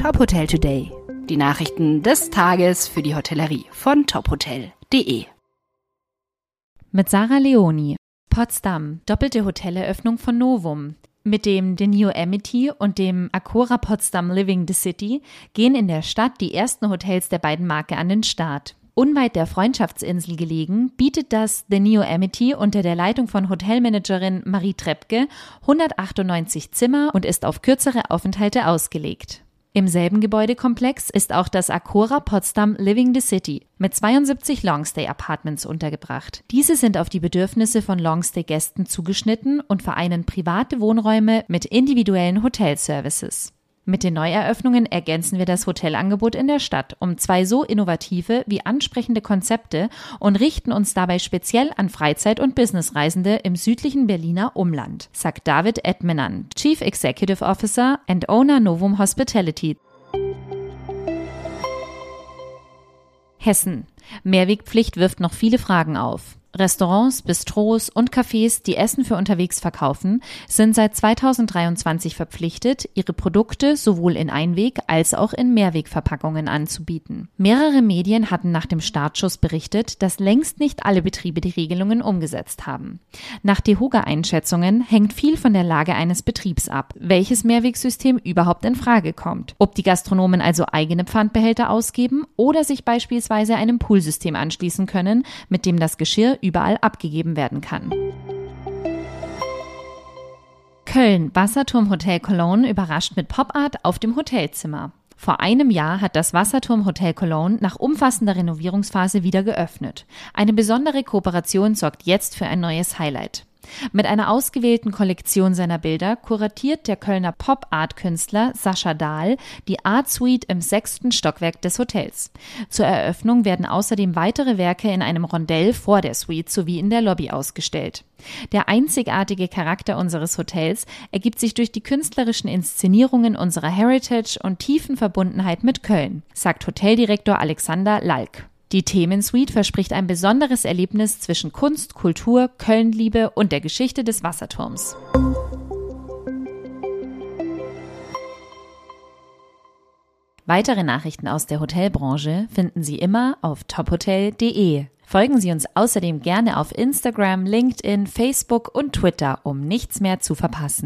Top Hotel Today. Die Nachrichten des Tages für die Hotellerie von tophotel.de. Mit Sarah Leoni. Potsdam, doppelte Hoteleröffnung von Novum. Mit dem The New Amity und dem Acora Potsdam Living the City gehen in der Stadt die ersten Hotels der beiden Marke an den Start. Unweit der Freundschaftsinsel gelegen, bietet das The Neo Amity unter der Leitung von Hotelmanagerin Marie Treppke 198 Zimmer und ist auf kürzere Aufenthalte ausgelegt. Im selben Gebäudekomplex ist auch das Acora Potsdam Living the City mit 72 Longstay Apartments untergebracht. Diese sind auf die Bedürfnisse von Longstay Gästen zugeschnitten und vereinen private Wohnräume mit individuellen Hotelservices. Mit den Neueröffnungen ergänzen wir das Hotelangebot in der Stadt um zwei so innovative wie ansprechende Konzepte und richten uns dabei speziell an Freizeit- und Businessreisende im südlichen Berliner Umland, sagt David Edmenan, Chief Executive Officer and Owner Novum Hospitality. Hessen. Mehrwegpflicht wirft noch viele Fragen auf. Restaurants, Bistros und Cafés, die Essen für unterwegs verkaufen, sind seit 2023 verpflichtet, ihre Produkte sowohl in Einweg- als auch in Mehrwegverpackungen anzubieten. Mehrere Medien hatten nach dem Startschuss berichtet, dass längst nicht alle Betriebe die Regelungen umgesetzt haben. Nach DEHOGA-Einschätzungen hängt viel von der Lage eines Betriebs ab, welches Mehrwegsystem überhaupt in Frage kommt. Ob die Gastronomen also eigene Pfandbehälter ausgeben oder sich beispielsweise einem Poolsystem anschließen können, mit dem das Geschirr überall abgegeben werden kann. Köln, Wasserturm Hotel Cologne überrascht mit Pop-Art auf dem Hotelzimmer. Vor einem Jahr hat das Wasserturm Hotel Cologne nach umfassender Renovierungsphase wieder geöffnet. Eine besondere Kooperation sorgt jetzt für ein neues Highlight. Mit einer ausgewählten Kollektion seiner Bilder kuratiert der Kölner Pop-Art-Künstler Sascha Dahl die Art Suite im sechsten Stockwerk des Hotels. Zur Eröffnung werden außerdem weitere Werke in einem Rondell vor der Suite sowie in der Lobby ausgestellt. Der einzigartige Charakter unseres Hotels ergibt sich durch die künstlerischen Inszenierungen unserer Heritage und tiefen Verbundenheit mit Köln, sagt Hoteldirektor Alexander Lalk. Die Themensuite verspricht ein besonderes Erlebnis zwischen Kunst, Kultur, Kölnliebe und der Geschichte des Wasserturms. Weitere Nachrichten aus der Hotelbranche finden Sie immer auf tophotel.de. Folgen Sie uns außerdem gerne auf Instagram, LinkedIn, Facebook und Twitter, um nichts mehr zu verpassen.